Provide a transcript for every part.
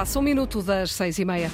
Passa um minuto das seis e meia.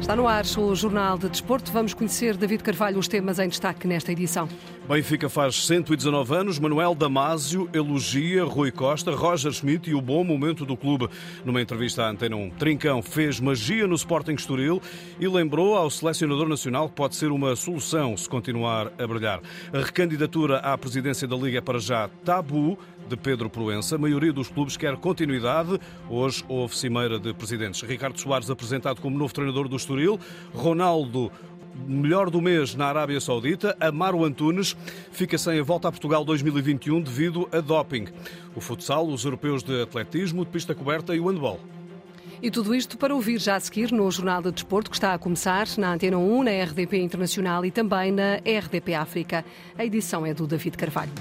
Está no ar o Jornal de Desporto. Vamos conhecer David Carvalho os temas em destaque nesta edição. Benfica faz 119 anos. Manuel Damásio elogia Rui Costa, Roger Schmidt e o bom momento do clube. Numa entrevista à Antena 1, Trincão fez magia no Sporting Estoril e lembrou ao selecionador nacional que pode ser uma solução se continuar a brilhar. A recandidatura à presidência da Liga é para já tabu de Pedro Proença. A maioria dos clubes quer continuidade. Hoje houve cimeira de presidentes. Ricardo Soares apresentado como novo treinador do Estoril. Ronaldo melhor do mês na Arábia Saudita. Amaro Antunes fica sem a volta a Portugal 2021 devido a doping. O futsal, os europeus de atletismo, de pista coberta e o handball. E tudo isto para ouvir já a seguir no Jornal de Desporto, que está a começar na Antena 1, na RDP Internacional e também na RDP África. A edição é do David Carvalho.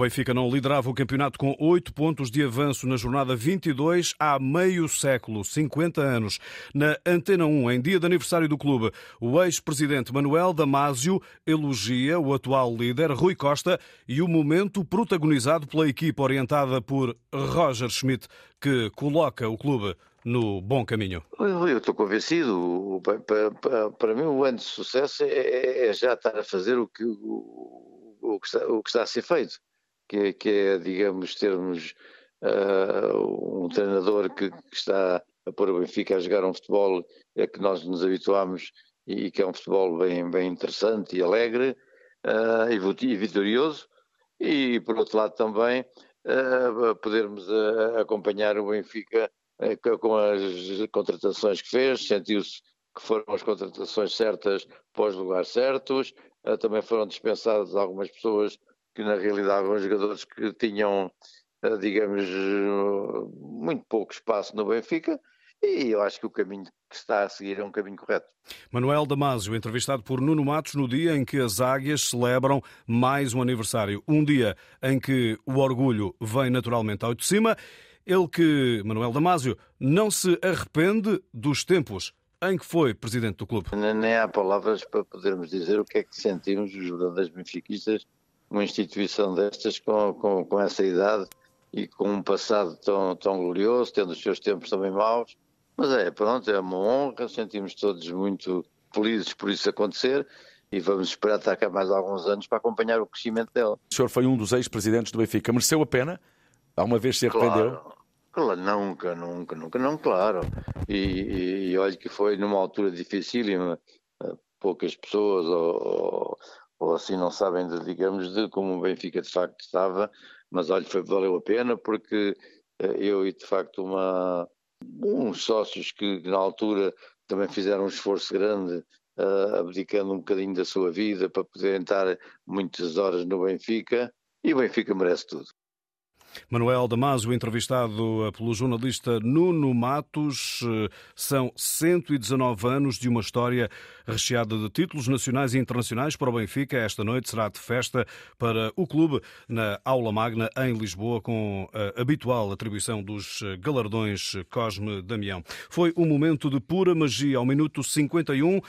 Benfica não liderava o campeonato com oito pontos de avanço na jornada 22 há meio século, 50 anos. Na Antena 1, em dia de aniversário do clube, o ex-presidente Manuel Damásio elogia o atual líder Rui Costa e o momento protagonizado pela equipa orientada por Roger Schmidt, que coloca o clube no bom caminho? Eu estou convencido. Para, para, para mim, o ano de sucesso é, é, é, já estar a fazer o que, o, o, que está, o que está a ser feito que, que é, digamos, termos uh, um treinador que, que, está a pôr o Benfica a jogar um futebol a que nós nos habituámos e que é um futebol bem, bem interessante e alegre uh, e vitorioso, e por outro lado também uh, podermos acompanhar o Benfica com as contratações que fez, sentiu-se que foram as contratações certas para os lugares certos, também foram dispensadas algumas pessoas que na realidade eram jogadores que tinham, eh, digamos, muito pouco espaço no Benfica, e eu acho que o caminho que está a seguir é um caminho correto. Manuel Damasio, entrevistado por Nuno Matos no dia em que as Águias celebram mais um aniversário. Um dia em que o orgulho vem naturalmente ao de cima. Ele que, Manuel Damasio, não se arrepende dos tempos em que foi presidente do clube. Nem há palavras para podermos dizer o que é que sentimos os jogadores benfiquistas uma instituição destas com, com, com essa idade e com um passado tão, tão glorioso, tendo os seus tempos também maus. Mas é, pronto, é uma honra, sentimos todos muito felizes por isso acontecer e vamos esperar estar cá mais alguns anos para acompanhar o crescimento dela. O senhor foi um dos ex-presidentes do Benfica, mereceu a pena? Alguma vez se arrependeu? Claro, claro nunca, nunca, nunca, não, claro. E, e, e olha que foi numa altura dificílima, eh, poucas pessoas ou, ou assim não sabem, de, digamos, de como o Benfica de facto estava, mas olha, foi, valeu a pena porque eh, eu e de facto uma, uns sócios que na altura também fizeram um esforço grande, uh, abdicando um bocadinho da sua vida para poderem estar muitas horas no Benfica, e o Benfica merece tudo. Manuel Damasio, entrevistado pelo jornalista Nuno Matos. Eh, são 119 anos de uma história recheada de títulos nacionais e internacionais para o Benfica. Esta noite será de festa para o clube na Aula Magna, em Lisboa, com a habitual atribuição dos eh, galardões Cosme Damião. Foi um momento de pura magia. Ao minuto 51,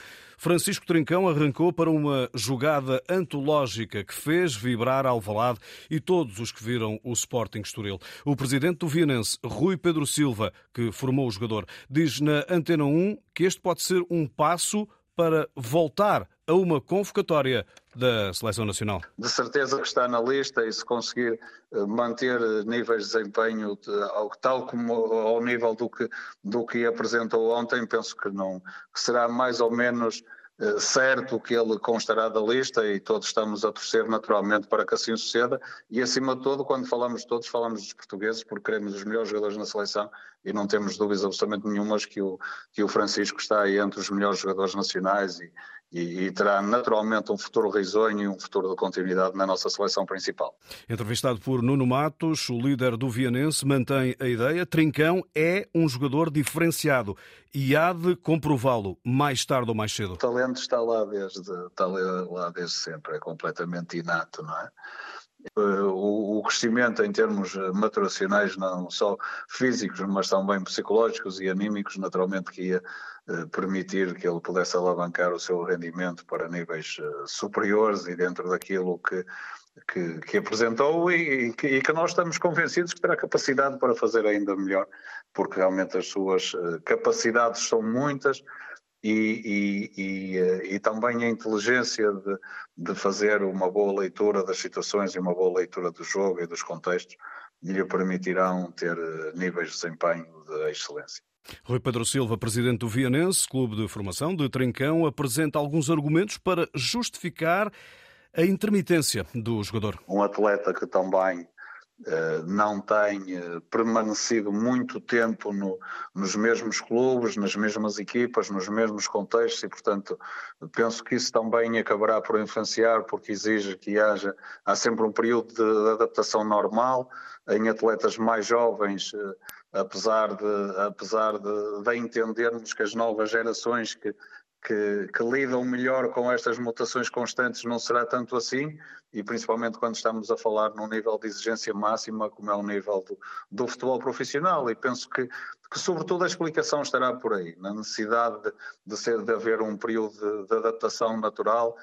Francisco Trincão arrancou para uma jogada antológica que fez vibrar Alvalade e todos os que viram o Sporting Estoril. O presidente do Vianense, Rui Pedro Silva, que formou o jogador, diz na Antena 1 que este pode ser um passo para voltar a uma convocatória da Seleção Nacional? De certeza que está na lista e se conseguir eh, manter níveis de desempenho de, tal como ao nível do que, do que apresentou ontem, penso que não que será mais ou menos eh, certo que ele constará da lista e todos estamos a torcer naturalmente para que assim suceda. E acima de tudo quando falamos todos falamos dos portugueses porque queremos os melhores jogadores na seleção e não temos dúvidas absolutamente nenhumas que o, que o Francisco está aí entre os melhores jogadores nacionais e, e, e, terá naturalmente um futuro risonho e um futuro de continuidade na nossa seleção principal. Entrevistado por Nuno Matos, o líder do Vianense mantém a ideia. Trincão é um jogador diferenciado e há de comprová-lo mais tarde ou mais cedo. O talento está lá desde, está lá desde sempre, é completamente inato, não é? Eh, o, crescimento em termos maturacionais, não só físicos, mas também psicológicos e anímicos, naturalmente que ia permitir que ele pudesse alavancar o seu rendimento para níveis superiores e dentro daquilo que que, que apresentou e, e, que, e, que, nós estamos convencidos que terá capacidade para fazer ainda melhor, porque realmente as suas eh, capacidades são muitas e, e também a inteligência de, de, fazer uma boa leitura das situações e uma boa leitura do jogo e dos contextos lhe permitirão ter eh, níveis de desempenho de excelência. Rui Pedro Silva, presidente do Vianense, clube de formação de Trincão, apresenta alguns argumentos para justificar a intermitência do jogador. Um atleta que também não tem uh, permanecido muito tempo no, nos mesmos clubes, nas mesmas equipas, nos mesmos contextos e, portanto, penso que isso também acabará por influenciar, porque exige que haja, há sempre um período de adaptação normal em atletas mais jovens, uh, apesar de, apesar de, de entendermos que as novas gerações que que, que, lidam melhor com estas mutações constantes não será tanto assim, e principalmente quando estamos a falar num nível de exigência máxima, como é o nível do, do futebol profissional, e penso que, que, sobretudo, a explicação estará por aí, na necessidade de, de, ser, de haver um período de, de adaptação natural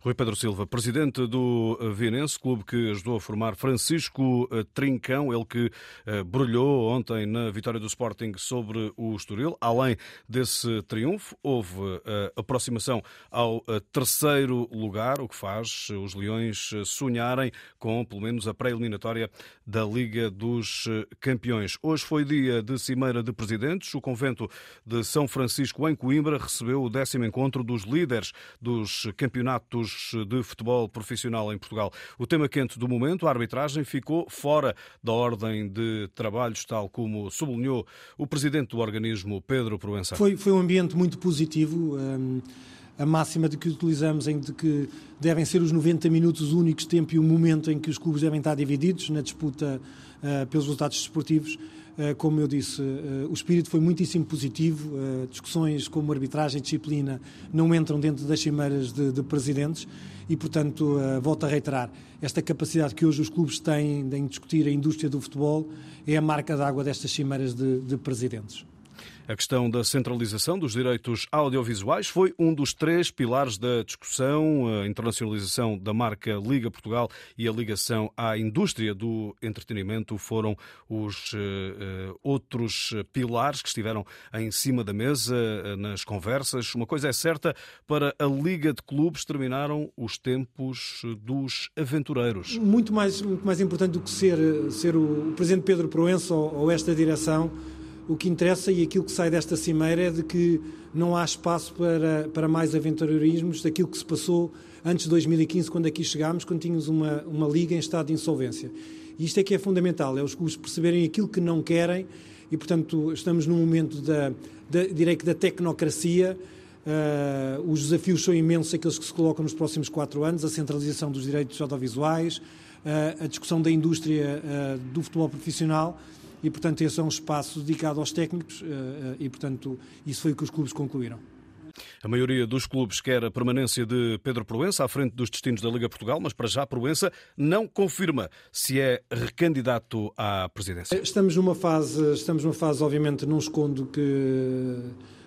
Rui Pedro Silva, presidente do Vienense, clube que ajudou a formar Francisco eh, Trincão, ele que eh, brilhou ontem na vitória do Sporting sobre o Estoril. Além desse triunfo, houve eh, aproximação ao terceiro lugar, o que faz os Leões sonharem com pelo menos a pré-eliminatória da Liga dos Campeões. Hoje foi dia de Cimeira de Presidentes. O convento de São Francisco em Coimbra recebeu o décimo encontro dos líderes dos campeonatos campeonatos de futebol profissional em Portugal. O tema quente do momento, a arbitragem, ficou fora da ordem de trabalhos, tal como sublinhou o presidente do organismo, Pedro Proença. Foi, foi um ambiente muito positivo. Um a máxima de que utilizamos em de que devem ser os 90 minutos o único tempo e o momento em que os clubes devem estar divididos na disputa uh, pelos resultados desportivos. Eh, como eu disse, eh, o espírito foi muitíssimo positivo. Discussões como arbitragem e disciplina não entram dentro das cimeiras de, de presidentes e, portanto, volto a reiterar, esta capacidade que hoje os clubes têm em discutir a indústria do futebol é a marca d'água destas cimeiras de, de presidentes. A questão da centralização dos direitos audiovisuais foi um dos três pilares da discussão, a internacionalização da marca Liga Portugal e a ligação à indústria do entretenimento foram os uh, outros pilares que estiveram em cima da mesa uh, nas conversas. Uma coisa é certa, para a Liga de Clubes terminaram os tempos dos aventureiros. Muito mais, muito mais importante do que ser, ser o Presidente Pedro Proença ou, ou esta direção, o que interessa e aquilo que sai desta cimeira é de que não há espaço para, para mais aventureirismos daquilo que se passou antes de 2015, quando aqui chegámos, quando tínhamos uma, uma liga em estado de insolvência. E isto é que é fundamental, é os clubes perceberem aquilo que não querem e, portanto, estamos num momento da, da direi que da tecnocracia, uh, os desafios são imensos, aqueles que se colocam nos próximos quatro anos, a centralização dos direitos audiovisuais, uh, a discussão da indústria uh, do futebol profissional, e, portanto, esse é um espaço dedicado aos técnicos eh, eh, e, portanto, isso foi o que os clubes concluíram. A maioria dos clubes quer a permanência de Pedro Proença à frente dos destinos da Liga Portugal, mas para já Proença não confirma se é recandidato à presidência. Estamos numa fase, estamos numa fase, obviamente, não escondo que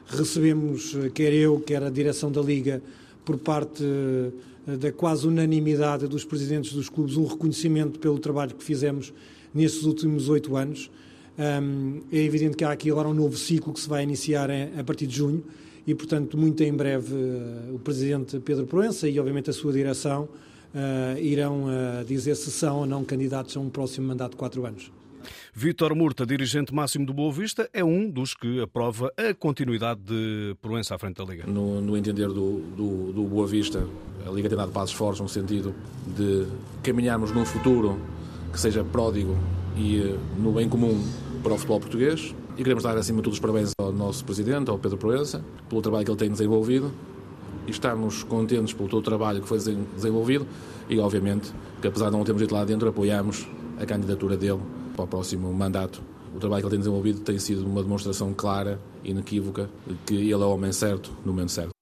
recebemos, quer eu, quer a direção da Liga, por parte eh, da quase unanimidade dos presidentes dos clubes, um reconhecimento pelo trabalho que fizemos nesses últimos oito anos. Um, é evidente que há aqui agora um novo ciclo que se vai iniciar a partir de junho e, portanto, muito em breve uh, o Presidente Pedro Proença e, obviamente, a sua direção uh, irão uh, dizer se são ou não candidatos a um próximo mandato de quatro anos. Vítor Murta, dirigente máximo do Boa Vista, é um dos que aprova a continuidade de Proença à frente da Liga. No, no entender do, do, do, Boa Vista, a Liga tem dado passos fortes no sentido de caminharmos num futuro que seja pródigo e no bem comum para o futebol português. E queremos dar, acima de tudo, os parabéns ao nosso Presidente, ao Pedro Proença, pelo trabalho que ele tem desenvolvido. E estamos contentes pelo todo o trabalho que foi desenvolvido e, obviamente, que apesar de não termos ido lá dentro, apoiamos a candidatura dele para o próximo mandato. O trabalho que ele tem desenvolvido tem sido uma demonstração clara inequívoca de que ele é o homem certo no momento certo.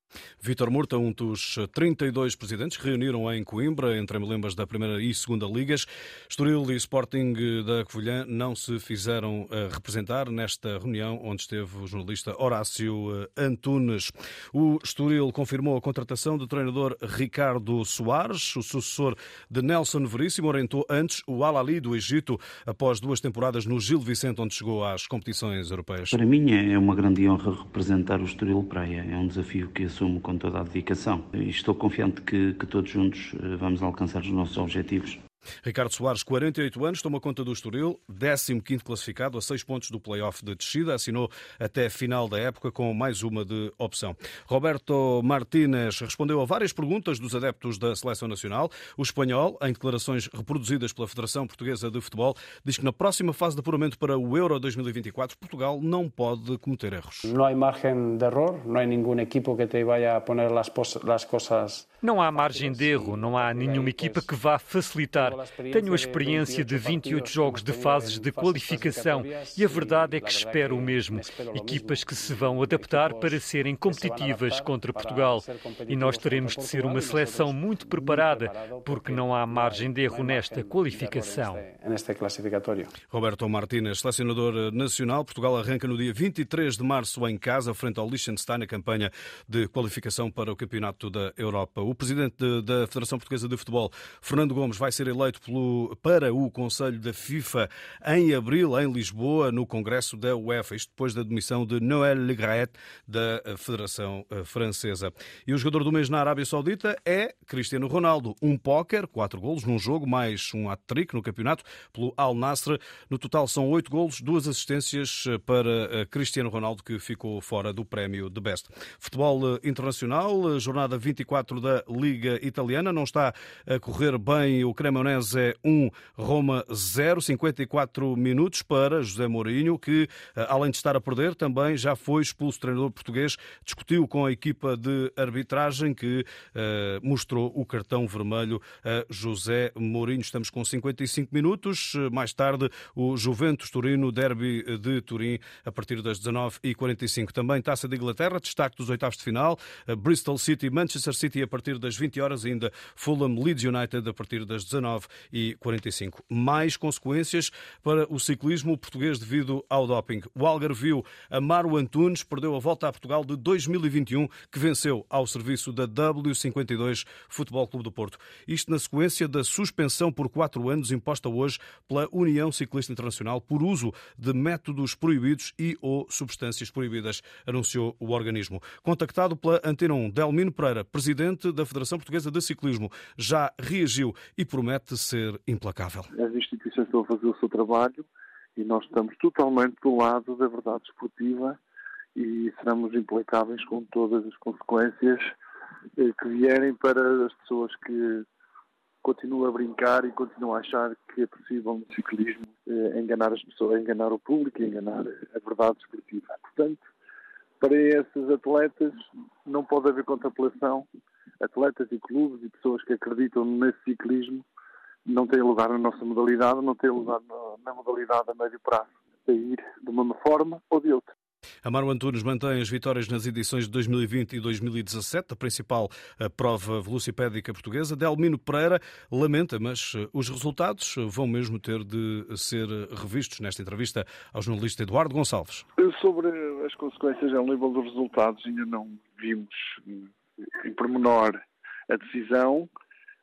Vítor Murta, um dos 32 presidentes que reuniram em Coimbra, entre emblemas da Primeira e Segunda Ligas. Estoril e Sporting da Covilhã não se fizeram eh, representar nesta reunião, onde esteve o jornalista Horácio eh, Antunes. O Estoril confirmou a contratação do treinador Ricardo Soares, o sucessor de Nelson Veríssimo, orientou antes o Al-Ali do Egito, após duas temporadas no Gil Vicente, onde chegou às competições europeias. Para mim é uma grande honra representar o Estoril Praia. É um desafio que assumo com toda a dedicação. E estou confiante que, que todos juntos eh, vamos alcançar os nossos objetivos. Ricardo Soares, 48 anos, toma conta do Estoril, 15º classificado, a 6 pontos do play-off de descida, assinou até final da época com mais uma de opção. Roberto Martínez respondeu a várias perguntas dos adeptos da Seleção Nacional. O espanhol, em declarações reproduzidas pela Federação Portuguesa de Futebol, diz que na próxima fase de apuramento para o Euro 2024, Portugal não pode cometer erros. Não há margem de erro, não há nenhum equipo que te vá a poner as coisas não há margem de erro, não há nenhuma equipa que vá facilitar. Tenho a experiência de 28 jogos de fases de qualificação e a verdade é que espero o mesmo. Equipas que se vão adaptar para serem competitivas contra Portugal. E nós teremos de ser uma seleção muito preparada, porque não há margem de erro nesta qualificação. Roberto Martínez, selecionador nacional. Portugal arranca no dia 23 de março em casa, frente ao Liechtenstein, a campanha de qualificação para o Campeonato da Europa. O presidente da Federação Portuguesa de Futebol, Fernando Gomes, vai ser eleito pelo, para o Conselho da FIFA em abril, em Lisboa, no Congresso da UEFA. Isto depois da demissão de Noël Le Graet, da Federação eh, Francesa. E o jogador do mês na Arábia Saudita é Cristiano Ronaldo. Um póquer, quatro golos num jogo, mais um hat-trick no campeonato pelo Al Nassr. No total são oito golos, duas assistências eh, para eh, Cristiano Ronaldo, que ficou fora do prémio de Best. Futebol internacional, jornada 24 da Liga Italiana. Não está a correr bem o Cremonese 1, Roma 0, 54 minutos para José Mourinho, que eh, além de estar a perder, também já foi expulso. O treinador português discutiu com a equipa de arbitragem que uh, mostrou o cartão vermelho a José Mourinho. Estamos com 55 minutos. Mais tarde, o Juventus Turino, derby de Turim, a partir das 19h45. Também Taça de Inglaterra, destaque dos oitavos de final. Bristol City, Manchester City a partir das 20 horas, ainda Fulham Leeds United a partir das 19h45. Mais consequências para o ciclismo português devido ao doping. O Algarvio Amaro Antunes perdeu a volta a Portugal de 2021, que venceu ao serviço da W52 Futebol Clube do Porto. Isto na sequência da suspensão por quatro anos imposta hoje pela União Ciclista Internacional por uso de métodos proibidos e ou substâncias proibidas, anunciou o organismo. Contactado pela Antena 1, Delmino Pereira, presidente da Federação Portuguesa de Ciclismo já reagiu e promete ser implacável. As instituições estão a fazer o seu trabalho e nós estamos totalmente do lado da verdade esportiva e seremos implacáveis com todas as consequências eh, que vierem para as pessoas que continuam a brincar e continuam a achar que é possível no ciclismo eh, enganar as pessoas, enganar o público, enganar a verdade esportiva. Portanto, para esses atletas não pode haver contemplação atletas e clubes e pessoas que acreditam nesse ciclismo não têm lugar na nossa modalidade, não têm lugar na modalidade a médio prazo, sair de uma forma ou de outra. Amaro Antunes mantém as vitórias nas edições de 2020 e 2017, a principal prova velocipédica portuguesa. Delmino Pereira lamenta, mas eh, os resultados vão mesmo ter de ser revistos nesta entrevista ao jornalista Eduardo Gonçalves. Sobre as consequências ao nível dos resultados, ainda não vimos em pormenor a decisão,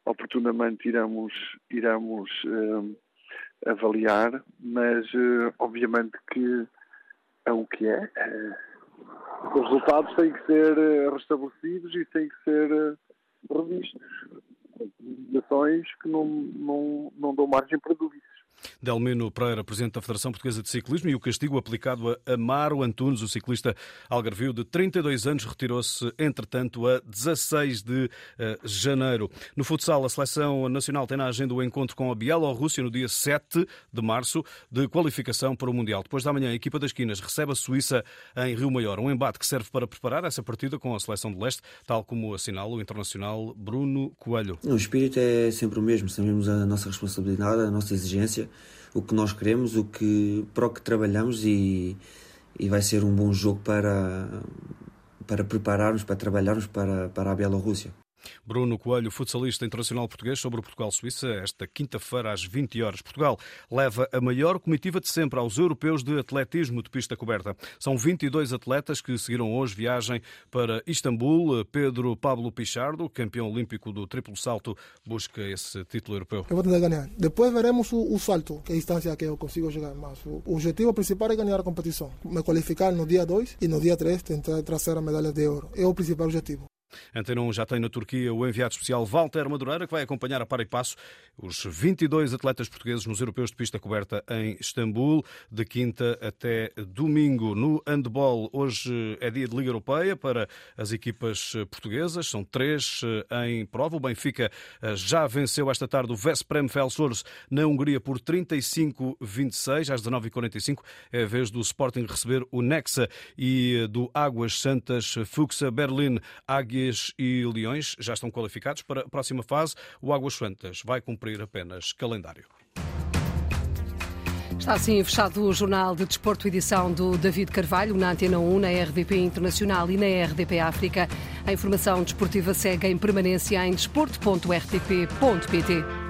oportunamente iremos, iremos uh, avaliar, mas uh, obviamente que é o que é. Uh, os resultados têm que ser restabelecidos e têm que ser revistos. Legislações que não, não, não dão margem para dúvidas. Delmino Pereira, Presidente da Federação Portuguesa de Ciclismo, e o castigo aplicado a Amaro Antunes, o ciclista algarvio de 32 anos, retirou-se, entretanto, a 16 de eh, janeiro. No futsal, a Seleção Nacional tem na agenda o encontro com a Bielorrússia no dia 7 de março, de qualificação para o Mundial. Depois da manhã, a equipa das Quinas recebe a Suíça em Rio Maior. Um embate que serve para preparar essa partida com a Seleção do Leste, tal como assinala o internacional Bruno Coelho. O espírito é sempre o mesmo, sabemos a nossa responsabilidade, a nossa exigência o que nós queremos, o que, para o que trabalhamos e, e vai ser um bom jogo para, para prepararmos, para trabalharmos para, para a Bielorrússia. Bruno Coelho, futsalista internacional português sobre o Portugal-Suíça, esta quinta-feira às 20 horas. Portugal leva a maior comitiva de sempre aos europeus de atletismo de pista coberta. São 22 atletas que seguiram hoje viagem para Istambul. Pedro Pablo Pichardo, campeão olímpico do triplo salto, busca esse título europeu. Eu vou tentar ganhar. Depois veremos o, o salto, que é a distância que eu consigo chegar. Mas o, objetivo principal é ganhar a competição. Me qualificar no dia 2 e no dia 3 tentar trazer a medalha de ouro. É o principal objetivo. Antena 1 já tem na Turquia o enviado especial Walter Madureira, que vai acompanhar a par e passo os 22 atletas portugueses nos europeus de pista coberta em Istambul, de quinta até domingo. No handball, hoje é dia de Liga Europeia para as equipas portuguesas, são três eh, em prova. O Benfica eh, já venceu esta tarde o Vesprem Felsors na Hungria por 35-26, às 19h45. É a vez do Sporting receber o Nexa e eh, do Águas Santas Fuxa Berlim Águia e Leões já estão qualificados para a próxima fase. O Águas Santas vai cumprir apenas calendário. Está assim fechado o Jornal de Desporto, edição do David Carvalho, na Antena 1, na RDP Internacional e na RDP África. A informação desportiva segue em permanência em desporto.rtp.pt.